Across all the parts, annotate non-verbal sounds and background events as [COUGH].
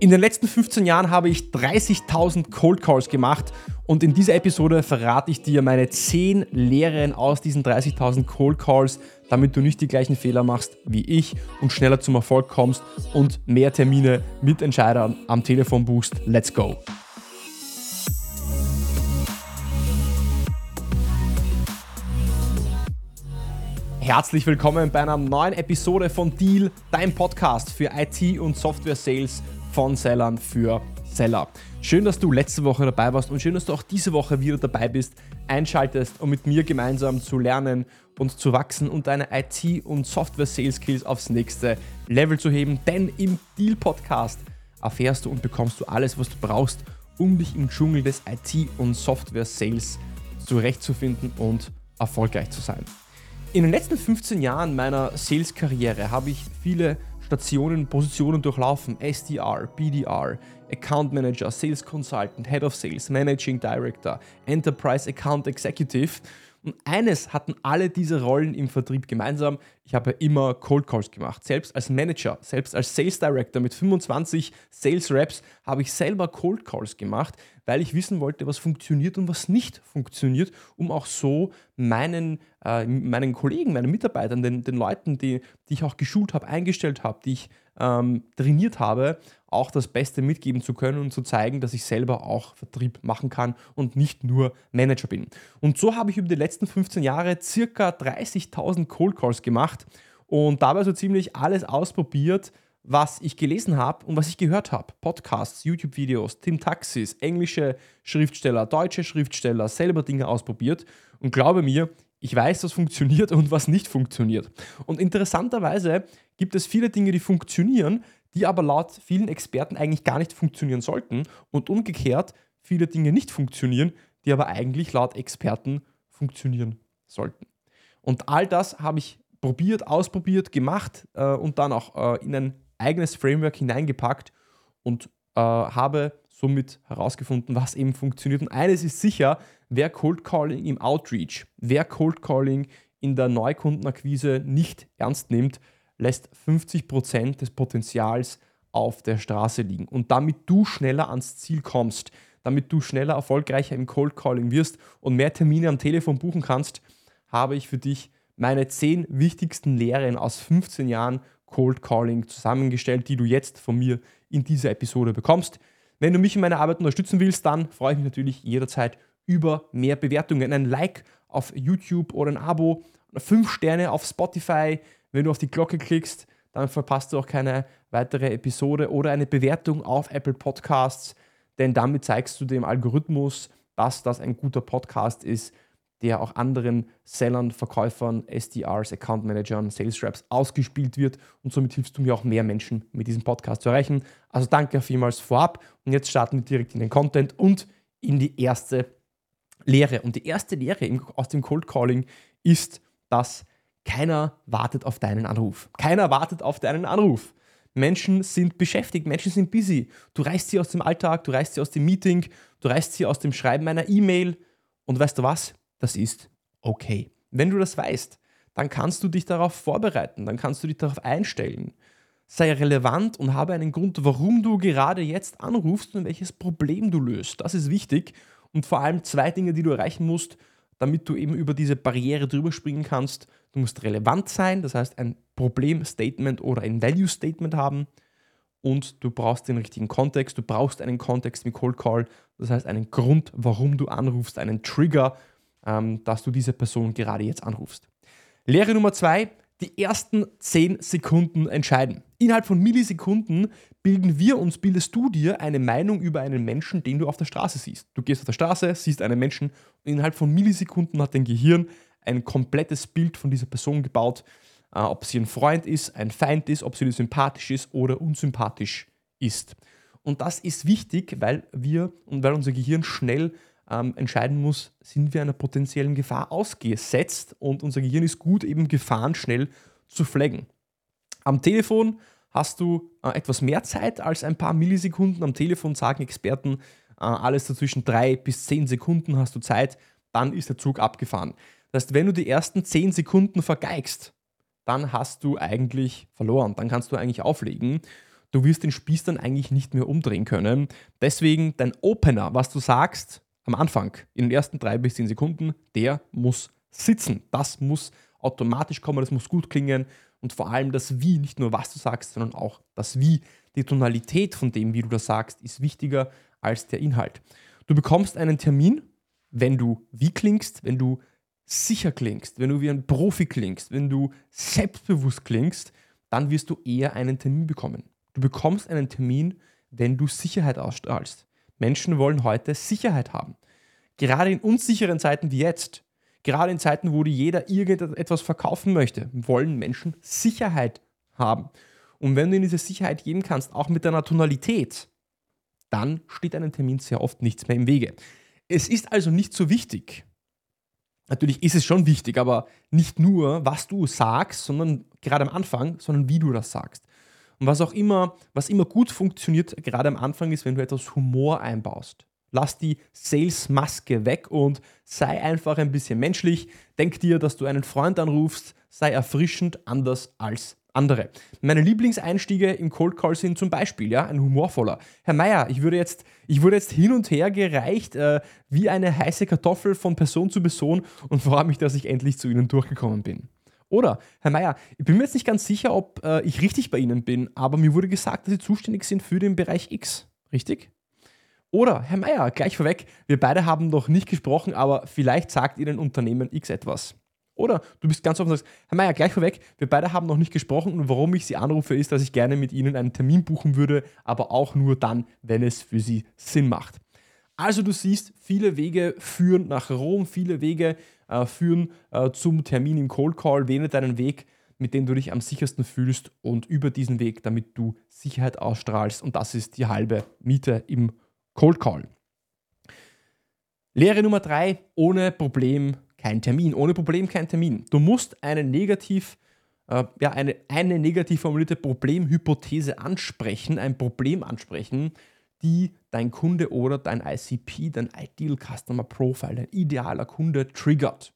In den letzten 15 Jahren habe ich 30.000 Cold Calls gemacht und in dieser Episode verrate ich dir meine 10 Lehren aus diesen 30.000 Cold Calls, damit du nicht die gleichen Fehler machst wie ich und schneller zum Erfolg kommst und mehr Termine mit Entscheidern am Telefon buchst. Let's go! Herzlich willkommen bei einer neuen Episode von Deal, dein Podcast für IT und Software Sales von Sellern für Seller. Schön, dass du letzte Woche dabei warst und schön, dass du auch diese Woche wieder dabei bist, einschaltest, um mit mir gemeinsam zu lernen und zu wachsen und deine IT- und Software-Sales-Skills aufs nächste Level zu heben. Denn im Deal-Podcast erfährst du und bekommst du alles, was du brauchst, um dich im Dschungel des IT- und Software-Sales zurechtzufinden und erfolgreich zu sein. In den letzten 15 Jahren meiner Sales-Karriere habe ich viele Stationen, Positionen durchlaufen. SDR, BDR, Account Manager, Sales Consultant, Head of Sales, Managing Director, Enterprise Account Executive. Und eines hatten alle diese Rollen im Vertrieb gemeinsam. Ich habe immer Cold Calls gemacht. Selbst als Manager, selbst als Sales Director mit 25 Sales Reps habe ich selber Cold Calls gemacht, weil ich wissen wollte, was funktioniert und was nicht funktioniert, um auch so meinen, äh, meinen Kollegen, meinen Mitarbeitern, den, den Leuten, die, die ich auch geschult habe, eingestellt habe, die ich ähm, trainiert habe, auch das Beste mitgeben zu können und zu zeigen, dass ich selber auch Vertrieb machen kann und nicht nur Manager bin. Und so habe ich über die letzten 15 Jahre circa 30.000 Cold Calls gemacht und dabei so ziemlich alles ausprobiert, was ich gelesen habe und was ich gehört habe. Podcasts, YouTube-Videos, Tim Taxis, englische Schriftsteller, deutsche Schriftsteller, selber Dinge ausprobiert und glaube mir, ich weiß, was funktioniert und was nicht funktioniert. Und interessanterweise gibt es viele Dinge, die funktionieren, die aber laut vielen Experten eigentlich gar nicht funktionieren sollten und umgekehrt viele Dinge nicht funktionieren, die aber eigentlich laut Experten funktionieren sollten. Und all das habe ich probiert, ausprobiert, gemacht äh, und dann auch äh, in ein eigenes Framework hineingepackt und äh, habe somit herausgefunden, was eben funktioniert. Und eines ist sicher, wer Cold Calling im Outreach, wer Cold Calling in der Neukundenakquise nicht ernst nimmt, lässt 50% des Potenzials auf der Straße liegen. Und damit du schneller ans Ziel kommst, damit du schneller erfolgreicher im Cold Calling wirst und mehr Termine am Telefon buchen kannst, habe ich für dich meine 10 wichtigsten Lehren aus 15 Jahren Cold Calling zusammengestellt, die du jetzt von mir in dieser Episode bekommst. Wenn du mich in meiner Arbeit unterstützen willst, dann freue ich mich natürlich jederzeit über mehr Bewertungen. Ein Like auf YouTube oder ein Abo, 5 Sterne auf Spotify. Wenn du auf die Glocke klickst, dann verpasst du auch keine weitere Episode oder eine Bewertung auf Apple Podcasts, denn damit zeigst du dem Algorithmus, dass das ein guter Podcast ist, der auch anderen Sellern, Verkäufern, SDRs, Account Managern, Sales Reps ausgespielt wird und somit hilfst du mir auch mehr Menschen mit diesem Podcast zu erreichen. Also danke vielmals vorab und jetzt starten wir direkt in den Content und in die erste Lehre. Und die erste Lehre aus dem Cold Calling ist, dass keiner wartet auf deinen Anruf. Keiner wartet auf deinen Anruf. Menschen sind beschäftigt, Menschen sind busy. Du reißt sie aus dem Alltag, du reißt sie aus dem Meeting, du reißt sie aus dem Schreiben einer E-Mail und weißt du was? das ist okay. Wenn du das weißt, dann kannst du dich darauf vorbereiten, dann kannst du dich darauf einstellen. Sei relevant und habe einen Grund, warum du gerade jetzt anrufst und welches Problem du löst. Das ist wichtig. Und vor allem zwei Dinge, die du erreichen musst, damit du eben über diese Barriere drüber springen kannst. Du musst relevant sein, das heißt ein Problemstatement oder ein Value-Statement haben. Und du brauchst den richtigen Kontext. Du brauchst einen Kontext mit Cold Call, das heißt einen Grund, warum du anrufst, einen Trigger, ähm, dass du diese Person gerade jetzt anrufst. Lehre Nummer zwei, die ersten 10 Sekunden entscheiden. Innerhalb von Millisekunden bilden wir uns, bildest du dir eine Meinung über einen Menschen, den du auf der Straße siehst. Du gehst auf der Straße, siehst einen Menschen und innerhalb von Millisekunden hat dein Gehirn ein komplettes Bild von dieser Person gebaut, äh, ob sie ein Freund ist, ein Feind ist, ob sie dir sympathisch ist oder unsympathisch ist. Und das ist wichtig, weil wir und weil unser Gehirn schnell ähm, entscheiden muss, sind wir einer potenziellen Gefahr ausgesetzt und unser Gehirn ist gut, eben Gefahren schnell zu flaggen. Am Telefon hast du äh, etwas mehr Zeit als ein paar Millisekunden. Am Telefon sagen Experten, äh, alles dazwischen drei bis zehn Sekunden hast du Zeit, dann ist der Zug abgefahren. Das heißt, wenn du die ersten zehn Sekunden vergeigst, dann hast du eigentlich verloren. Dann kannst du eigentlich auflegen. du wirst den Spieß dann eigentlich nicht mehr umdrehen können. Deswegen dein Opener, was du sagst am Anfang, in den ersten drei bis zehn Sekunden, der muss sitzen. Das muss automatisch kommen, das muss gut klingen und vor allem das Wie, nicht nur was du sagst, sondern auch das Wie. Die Tonalität von dem, wie du das sagst, ist wichtiger als der Inhalt. Du bekommst einen Termin, wenn du wie klingst, wenn du sicher klingst, wenn du wie ein Profi klingst, wenn du selbstbewusst klingst, dann wirst du eher einen Termin bekommen. Du bekommst einen Termin, wenn du Sicherheit ausstrahlst. Menschen wollen heute Sicherheit haben. Gerade in unsicheren Zeiten wie jetzt, gerade in Zeiten, wo jeder irgendetwas verkaufen möchte, wollen Menschen Sicherheit haben. Und wenn du ihnen diese Sicherheit geben kannst, auch mit deiner Tonalität, dann steht einem Termin sehr oft nichts mehr im Wege. Es ist also nicht so wichtig. Natürlich ist es schon wichtig, aber nicht nur, was du sagst, sondern gerade am Anfang, sondern wie du das sagst. Und was auch immer, was immer gut funktioniert, gerade am Anfang, ist, wenn du etwas Humor einbaust. Lass die Sales-Maske weg und sei einfach ein bisschen menschlich. Denk dir, dass du einen Freund anrufst, sei erfrischend anders als andere. Meine Lieblingseinstiege im Cold Call sind zum Beispiel ja, ein humorvoller. Herr Meier, ich, ich wurde jetzt hin und her gereicht äh, wie eine heiße Kartoffel von Person zu Person und freue mich, dass ich endlich zu Ihnen durchgekommen bin. Oder, Herr Meier, ich bin mir jetzt nicht ganz sicher, ob äh, ich richtig bei Ihnen bin, aber mir wurde gesagt, dass Sie zuständig sind für den Bereich X. Richtig? Oder, Herr Meier, gleich vorweg, wir beide haben noch nicht gesprochen, aber vielleicht sagt Ihnen Unternehmen X etwas. Oder du bist ganz offen und sagst, Herr Meier, gleich vorweg, wir beide haben noch nicht gesprochen und warum ich Sie anrufe, ist, dass ich gerne mit Ihnen einen Termin buchen würde, aber auch nur dann, wenn es für Sie Sinn macht. Also du siehst, viele Wege führen nach Rom, viele Wege äh, führen äh, zum Termin im Cold Call. Wähle deinen Weg, mit dem du dich am sichersten fühlst und über diesen Weg, damit du Sicherheit ausstrahlst. Und das ist die halbe Miete im Cold Call. Lehre Nummer drei, ohne Problem kein Termin. Ohne Problem kein Termin. Du musst eine negativ, äh, ja, eine, eine negativ formulierte Problemhypothese ansprechen, ein Problem ansprechen, die dein Kunde oder dein ICP, dein Ideal Customer Profile, dein idealer Kunde triggert.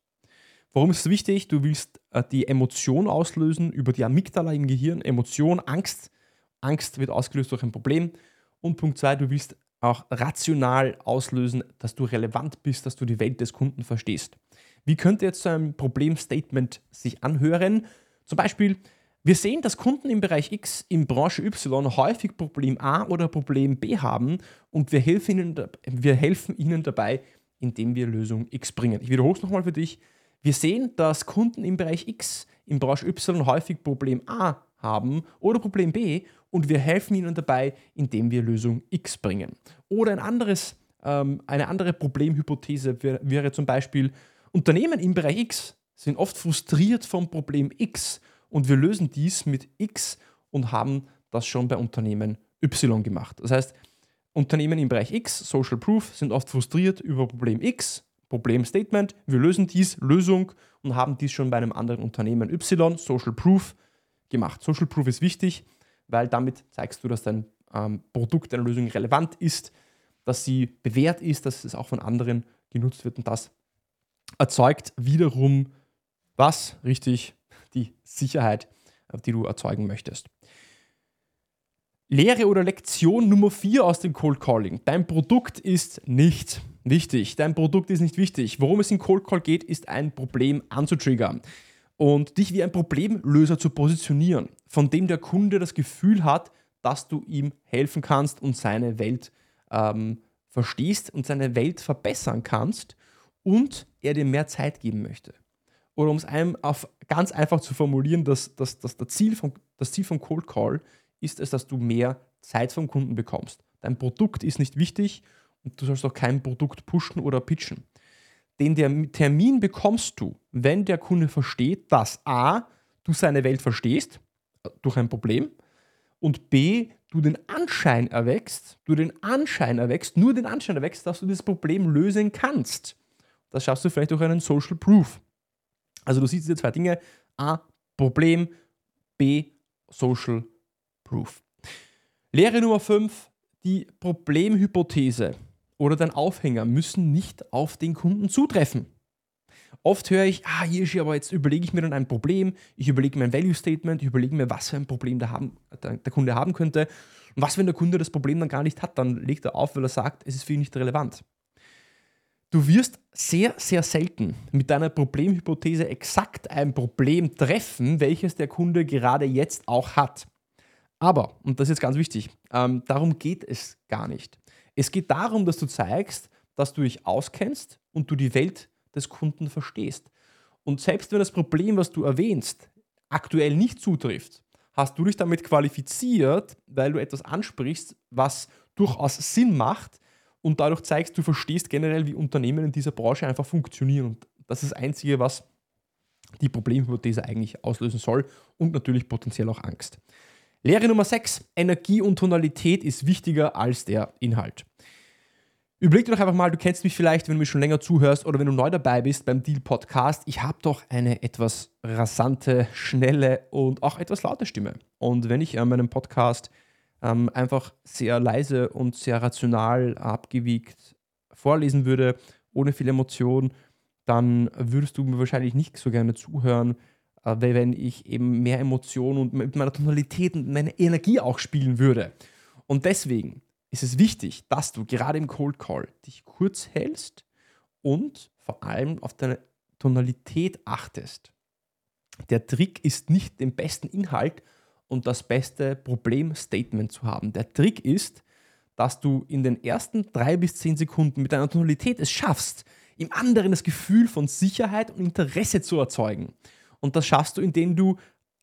Warum ist es wichtig? Du willst äh, die Emotion auslösen über die Amygdala im Gehirn. Emotion, Angst. Angst wird ausgelöst durch ein Problem. Und Punkt zwei, du willst auch rational auslösen, dass du relevant bist, dass du die Welt des Kunden verstehst. Wie könnte jetzt so ein Problemstatement sich anhören? Zum Beispiel, wir sehen, dass Kunden im Bereich X in Branche Y häufig Problem A oder Problem B haben und wir helfen ihnen, wir helfen ihnen dabei, indem wir Lösung X bringen. Ich wiederhole es nochmal für dich. Wir sehen, dass Kunden im Bereich X in Branche Y häufig Problem A haben oder Problem B und wir helfen ihnen dabei, indem wir Lösung X bringen. Oder ein anderes, ähm, eine andere Problemhypothese wäre, wäre zum Beispiel, Unternehmen im Bereich X sind oft frustriert vom Problem X und wir lösen dies mit X und haben das schon bei Unternehmen Y gemacht. Das heißt, Unternehmen im Bereich X, Social Proof, sind oft frustriert über Problem X, Problemstatement. Wir lösen dies, Lösung und haben dies schon bei einem anderen Unternehmen Y, Social Proof, gemacht. Social Proof ist wichtig, weil damit zeigst du, dass dein ähm, Produkt, deine Lösung relevant ist, dass sie bewährt ist, dass es auch von anderen genutzt wird und das erzeugt wiederum was? Richtig, die Sicherheit, die du erzeugen möchtest. Lehre oder Lektion Nummer 4 aus dem Cold Calling. Dein Produkt ist nicht wichtig. Dein Produkt ist nicht wichtig. Worum es in Cold Call geht, ist ein Problem anzutriggern und dich wie ein Problemlöser zu positionieren, von dem der Kunde das Gefühl hat, dass du ihm helfen kannst und seine Welt ähm, verstehst und seine Welt verbessern kannst und er dir mehr Zeit geben möchte. Oder um es einem auf ganz einfach zu formulieren, dass, dass, dass das, Ziel vom, das Ziel vom Cold Call ist es, dass du mehr Zeit vom Kunden bekommst. Dein Produkt ist nicht wichtig und du sollst auch kein Produkt pushen oder pitchen. Den Termin bekommst du, wenn der Kunde versteht, dass A, du seine Welt verstehst durch ein Problem und B, du den Anschein erwächst, du den Anschein erwächst, nur den Anschein erwächst, dass du das Problem lösen kannst. Das schaffst du vielleicht durch einen Social Proof. Also du siehst diese zwei Dinge. A, Problem. B, Social Proof. Lehre Nummer 5, die Problemhypothese oder dein Aufhänger müssen nicht auf den Kunden zutreffen. Oft höre ich, ah, hier aber jetzt überlege ich mir dann ein Problem, ich überlege mir ein Value Statement, ich überlege mir, was für ein Problem der, haben, der, der Kunde haben könnte. Und was, wenn der Kunde das Problem dann gar nicht hat, dann legt er auf, weil er sagt, es ist für ihn nicht relevant. Du wirst sehr, sehr selten mit deiner Problemhypothese exakt ein Problem treffen, welches der Kunde gerade jetzt auch hat. Aber, und das ist jetzt ganz wichtig, ähm, darum geht es gar nicht. Es geht darum, dass du zeigst, dass du dich auskennst und du die Welt des Kunden verstehst. Und selbst wenn das Problem, was du erwähnst, aktuell nicht zutrifft, hast du dich damit qualifiziert, weil du etwas ansprichst, was durchaus Sinn macht und dadurch zeigst, du verstehst generell, wie Unternehmen in dieser Branche einfach funktionieren. Und das ist das Einzige, was die Problemhypothese eigentlich auslösen soll und natürlich potenziell auch Angst. Lehre Nummer 6. Energie und Tonalität ist wichtiger als der Inhalt. Überleg dir doch einfach mal, du kennst mich vielleicht, wenn du mich schon länger zuhörst oder wenn du neu dabei bist beim Deal Podcast. Ich habe doch eine etwas rasante, schnelle und auch etwas laute Stimme. Und wenn ich an meinem Podcast ähm, einfach sehr leise und sehr rational abgewiegt vorlesen würde, ohne viel Emotion, dann würdest du mir wahrscheinlich nicht so gerne zuhören, äh, wenn ich eben mehr Emotion und mit meiner Tonalität und meiner Energie auch spielen würde. Und deswegen ist es wichtig, dass du gerade im Cold Call dich kurz hältst und vor allem auf deine Tonalität achtest. Der Trick ist nicht den besten Inhalt und das beste Problemstatement zu haben. Der Trick ist, dass du in den ersten drei bis zehn Sekunden mit deiner Tonalität es schaffst, im anderen das Gefühl von Sicherheit und Interesse zu erzeugen. Und das schaffst du, indem du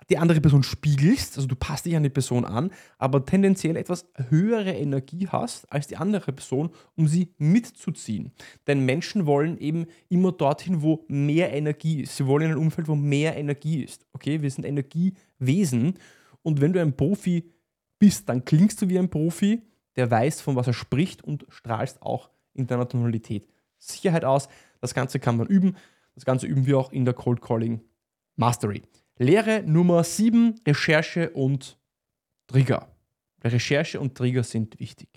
die andere Person spiegelst, also du passt dich an die Person an, aber tendenziell etwas höhere Energie hast als die andere Person, um sie mitzuziehen. Denn Menschen wollen eben immer dorthin, wo mehr Energie ist. Sie wollen in ein Umfeld, wo mehr Energie ist. Okay, wir sind Energiewesen und wenn du ein Profi bist, dann klingst du wie ein Profi, der weiß, von was er spricht und strahlst auch in deiner Tonalität Sicherheit aus. Das Ganze kann man üben. Das Ganze üben wir auch in der Cold Calling Mastery. Lehre Nummer 7, Recherche und Trigger. Recherche und Trigger sind wichtig.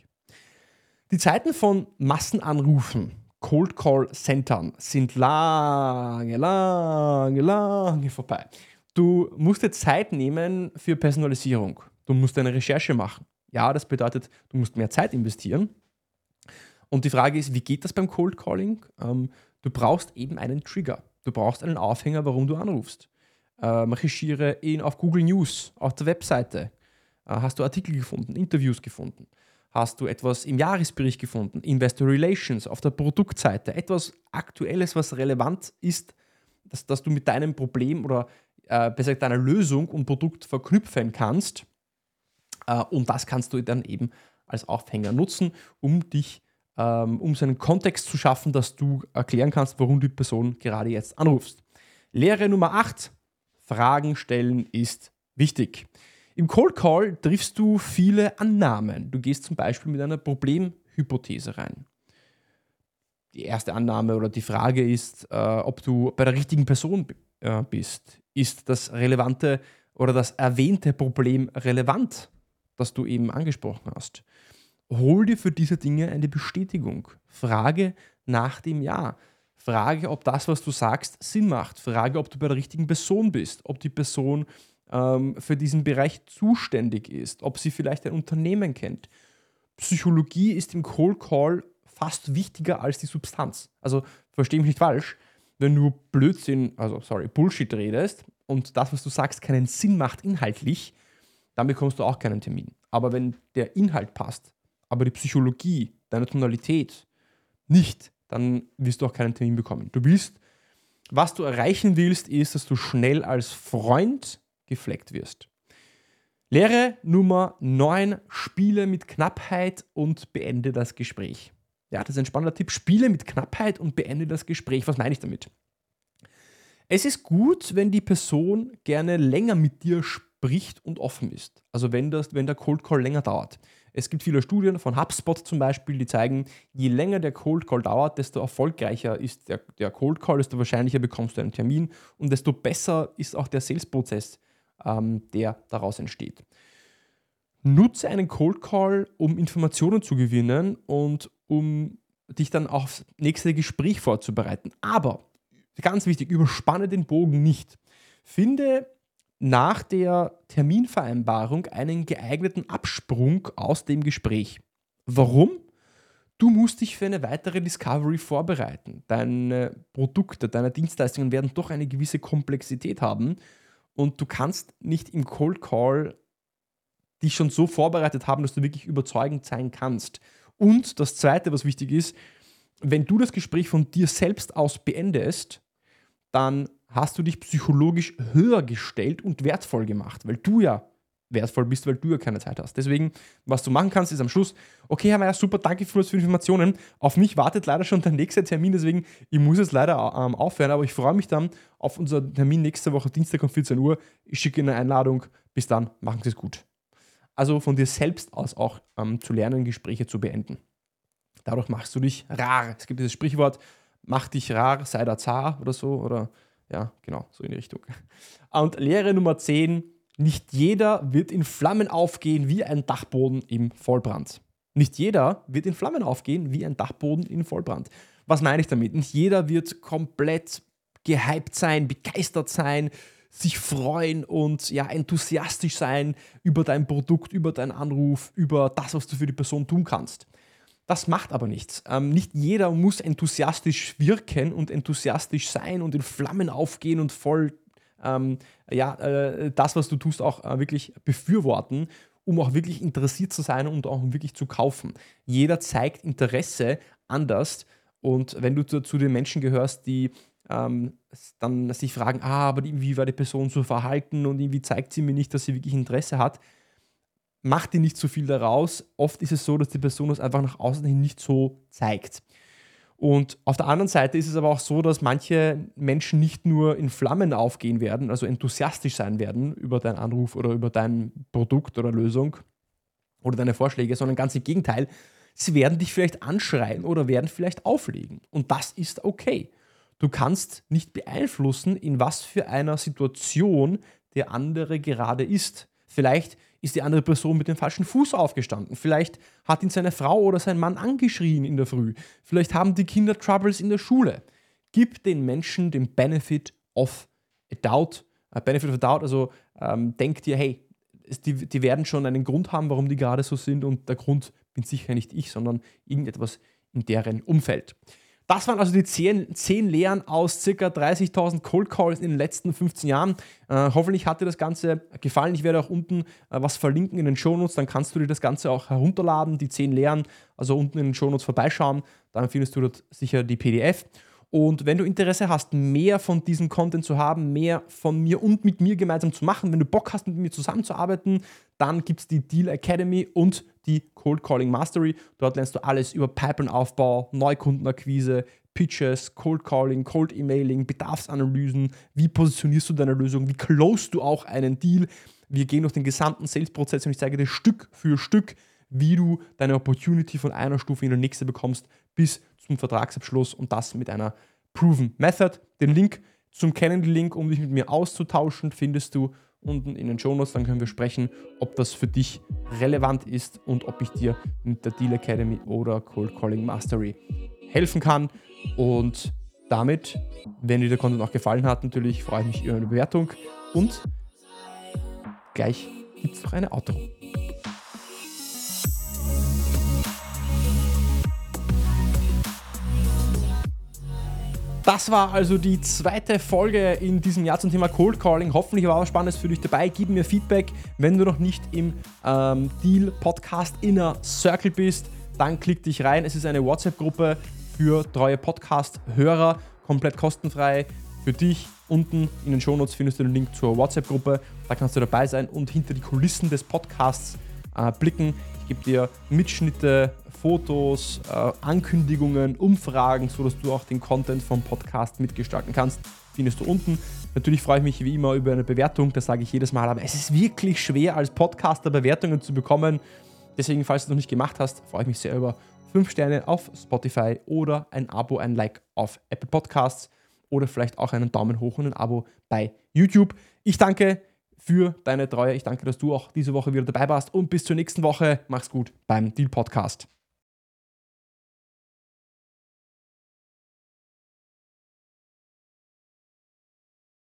Die Zeiten von Massenanrufen, Cold Call Centern sind lange, lange, lange vorbei. Du musst dir Zeit nehmen für Personalisierung. Du musst eine Recherche machen. Ja, das bedeutet, du musst mehr Zeit investieren. Und die Frage ist, wie geht das beim Cold Calling? Ähm, du brauchst eben einen Trigger. Du brauchst einen Aufhänger, warum du anrufst recherchiere ihn auf Google News, auf der Webseite. Äh, hast du Artikel gefunden, Interviews gefunden? Hast du etwas im Jahresbericht gefunden, Investor Relations, auf der Produktseite, etwas Aktuelles, was relevant ist, dass, dass du mit deinem Problem oder äh, besser deiner Lösung und Produkt verknüpfen kannst. Äh, und das kannst du dann eben als Aufhänger nutzen, um dich, ähm, um so Kontext zu schaffen, dass du erklären kannst, warum die Person gerade jetzt anrufst. Lehre Nummer 8, Fragen stellen ist wichtig. Im Cold Call triffst du viele Annahmen. Du gehst zum Beispiel mit einer Problemhypothese rein. Die erste Annahme oder die Frage ist, äh, ob du bei der richtigen Person äh, bist. Ist das relevante oder das erwähnte Problem relevant, das du eben angesprochen hast? Hol dir für diese Dinge eine Bestätigung. Frage nach dem Ja. Frage, ob das, was du sagst, Sinn macht. Frage, ob du bei der richtigen Person bist, ob die Person ähm, für diesen Bereich zuständig ist, ob sie vielleicht ein Unternehmen kennt. Psychologie ist im Cold Call fast wichtiger als die Substanz. Also verstehe mich nicht falsch, wenn du Blödsinn, also sorry, Bullshit redest und das, was du sagst, keinen Sinn macht inhaltlich, dann bekommst du auch keinen Termin. Aber wenn der Inhalt passt, aber die Psychologie, deine Tonalität nicht, dann wirst du auch keinen Termin bekommen. Du willst, was du erreichen willst, ist, dass du schnell als Freund gefleckt wirst. Lehre Nummer 9, spiele mit Knappheit und beende das Gespräch. Ja, das ist ein spannender Tipp. Spiele mit Knappheit und beende das Gespräch. Was meine ich damit? Es ist gut, wenn die Person gerne länger mit dir spricht und offen ist. Also wenn, das, wenn der Cold Call länger dauert. Es gibt viele Studien von HubSpot zum Beispiel, die zeigen, je länger der Cold Call dauert, desto erfolgreicher ist der, der Cold Call, desto wahrscheinlicher bekommst du einen Termin und desto besser ist auch der Sales-Prozess, ähm, der daraus entsteht. Nutze einen Cold Call, um Informationen zu gewinnen und um dich dann aufs nächste Gespräch vorzubereiten. Aber Ganz wichtig, überspanne den Bogen nicht. Finde nach der Terminvereinbarung einen geeigneten Absprung aus dem Gespräch. Warum? Du musst dich für eine weitere Discovery vorbereiten. Deine Produkte, deine Dienstleistungen werden doch eine gewisse Komplexität haben und du kannst nicht im Cold Call dich schon so vorbereitet haben, dass du wirklich überzeugend sein kannst. Und das Zweite, was wichtig ist, wenn du das Gespräch von dir selbst aus beendest, dann hast du dich psychologisch höher gestellt und wertvoll gemacht, weil du ja wertvoll bist, weil du ja keine Zeit hast. Deswegen, was du machen kannst, ist am Schluss, okay, Herr Meier, super, danke für die Informationen. Auf mich wartet leider schon der nächste Termin, deswegen, ich muss jetzt leider ähm, aufhören, aber ich freue mich dann auf unser Termin nächste Woche, Dienstag um 14 Uhr. Ich schicke Ihnen eine Einladung. Bis dann, machen Sie es gut. Also von dir selbst aus auch ähm, zu lernen, Gespräche zu beenden. Dadurch machst du dich rar. Es gibt dieses Sprichwort, mach dich rar, sei der Zar oder so. Oder ja, genau, so in die Richtung. [LAUGHS] Und Lehre Nummer 10, nicht jeder wird in Flammen aufgehen wie ein Dachboden im Vollbrand. Nicht jeder wird in Flammen aufgehen wie ein Dachboden im Vollbrand. Was meine ich damit? Nicht jeder wird komplett gehypt sein, begeistert sein, sich freuen und ja, enthusiastisch sein über dein Produkt, über deinen Anruf, über das, was du für die Person tun kannst. Das macht aber nichts. Ähm, nicht jeder muss enthusiastisch wirken und enthusiastisch sein und in Flammen aufgehen und voll ähm, ja, äh, das, was du tust, auch äh, wirklich befürworten, um auch wirklich interessiert zu sein und auch wirklich zu kaufen. Jeder zeigt Interesse anders und wenn du zu, zu den Menschen gehörst, die ähm, dann sich fragen, ah, aber wie war die Person so verhalten und irgendwie zeigt sie mir nicht, dass sie wirklich Interesse hat, macht die nicht so viel daraus. Oft ist es so, dass die Person das einfach nach außen hin nicht so zeigt. Und auf der anderen Seite ist es aber auch so, dass manche Menschen nicht nur in Flammen aufgehen werden, also enthusiastisch sein werden über deinen Anruf oder über dein Produkt oder Lösung oder deine Vorschläge, sondern ganz im Gegenteil, sie werden dich vielleicht anschreien oder werden vielleicht auflegen. Und das ist okay. Du kannst nicht beeinflussen, in was für einer Situation der andere gerade ist. Vielleicht ist die andere Person mit dem falschen Fuß aufgestanden. Vielleicht hat ihn seine Frau oder sein Mann angeschrien in der Früh. Vielleicht haben die Kinder Troubles in der Schule. Gib den Menschen den Benefit of a doubt. Uh, benefit of a doubt, also ähm, denk dir, hey, die, die werden schon einen Grund haben, warum die gerade so sind und der Grund bin sicher nicht ich, sondern irgendetwas in deren Umfeld. Das waren also die 10, 10 Lehren aus ca. 30.000 Cold Calls in den letzten 15 Jahren. Äh, hoffentlich hat dir das Ganze gefallen. Ich werde auch unten äh, was verlinken in den Shownotes, dann kannst du dir das Ganze auch herunterladen, die 10 Lehren, also unten in den Shownotes vorbeischauen. Dann findest du dort sicher die PDF. Und wenn du Interesse hast, mehr von diesem Content zu haben, mehr von mir und mit mir gemeinsam zu machen, wenn du Bock hast, mit mir zusammenzuarbeiten, dann gibt es die Deal Academy und die Cold Calling Mastery. Dort lernst du alles über Pipeline-Aufbau, Neukundenakquise, Pitches, Cold Calling, Cold Emailing, Bedarfsanalysen, wie positionierst du deine Lösung, wie closest du auch einen Deal. Wir gehen durch den gesamten Sales-Prozess und ich zeige dir Stück für Stück, wie du deine Opportunity von einer Stufe in die nächste bekommst, bis zum Vertragsabschluss und das mit einer Proven Method. Den Link zum Calendly-Link, um dich mit mir auszutauschen, findest du unten in den Show Notes. Dann können wir sprechen, ob das für dich relevant ist und ob ich dir mit der Deal Academy oder Cold Calling Mastery helfen kann. Und damit, wenn dir der Content auch gefallen hat, natürlich freue ich mich über eine Bewertung und gleich gibt es noch eine Outro. Das war also die zweite Folge in diesem Jahr zum Thema Cold Calling. Hoffentlich war was Spannendes für dich dabei. Gib mir Feedback. Wenn du noch nicht im ähm, Deal Podcast Inner Circle bist, dann klick dich rein. Es ist eine WhatsApp-Gruppe für treue Podcast-Hörer, komplett kostenfrei für dich. Unten in den Shownotes findest du den Link zur WhatsApp-Gruppe. Da kannst du dabei sein und hinter die Kulissen des Podcasts äh, blicken. Ich gebe dir Mitschnitte Fotos, äh, Ankündigungen, Umfragen, sodass du auch den Content vom Podcast mitgestalten kannst, findest du unten. Natürlich freue ich mich wie immer über eine Bewertung, das sage ich jedes Mal, aber es ist wirklich schwer, als Podcaster Bewertungen zu bekommen. Deswegen, falls du es noch nicht gemacht hast, freue ich mich sehr über 5 Sterne auf Spotify oder ein Abo, ein Like auf Apple Podcasts oder vielleicht auch einen Daumen hoch und ein Abo bei YouTube. Ich danke für deine Treue. Ich danke, dass du auch diese Woche wieder dabei warst und bis zur nächsten Woche. Mach's gut beim Deal Podcast.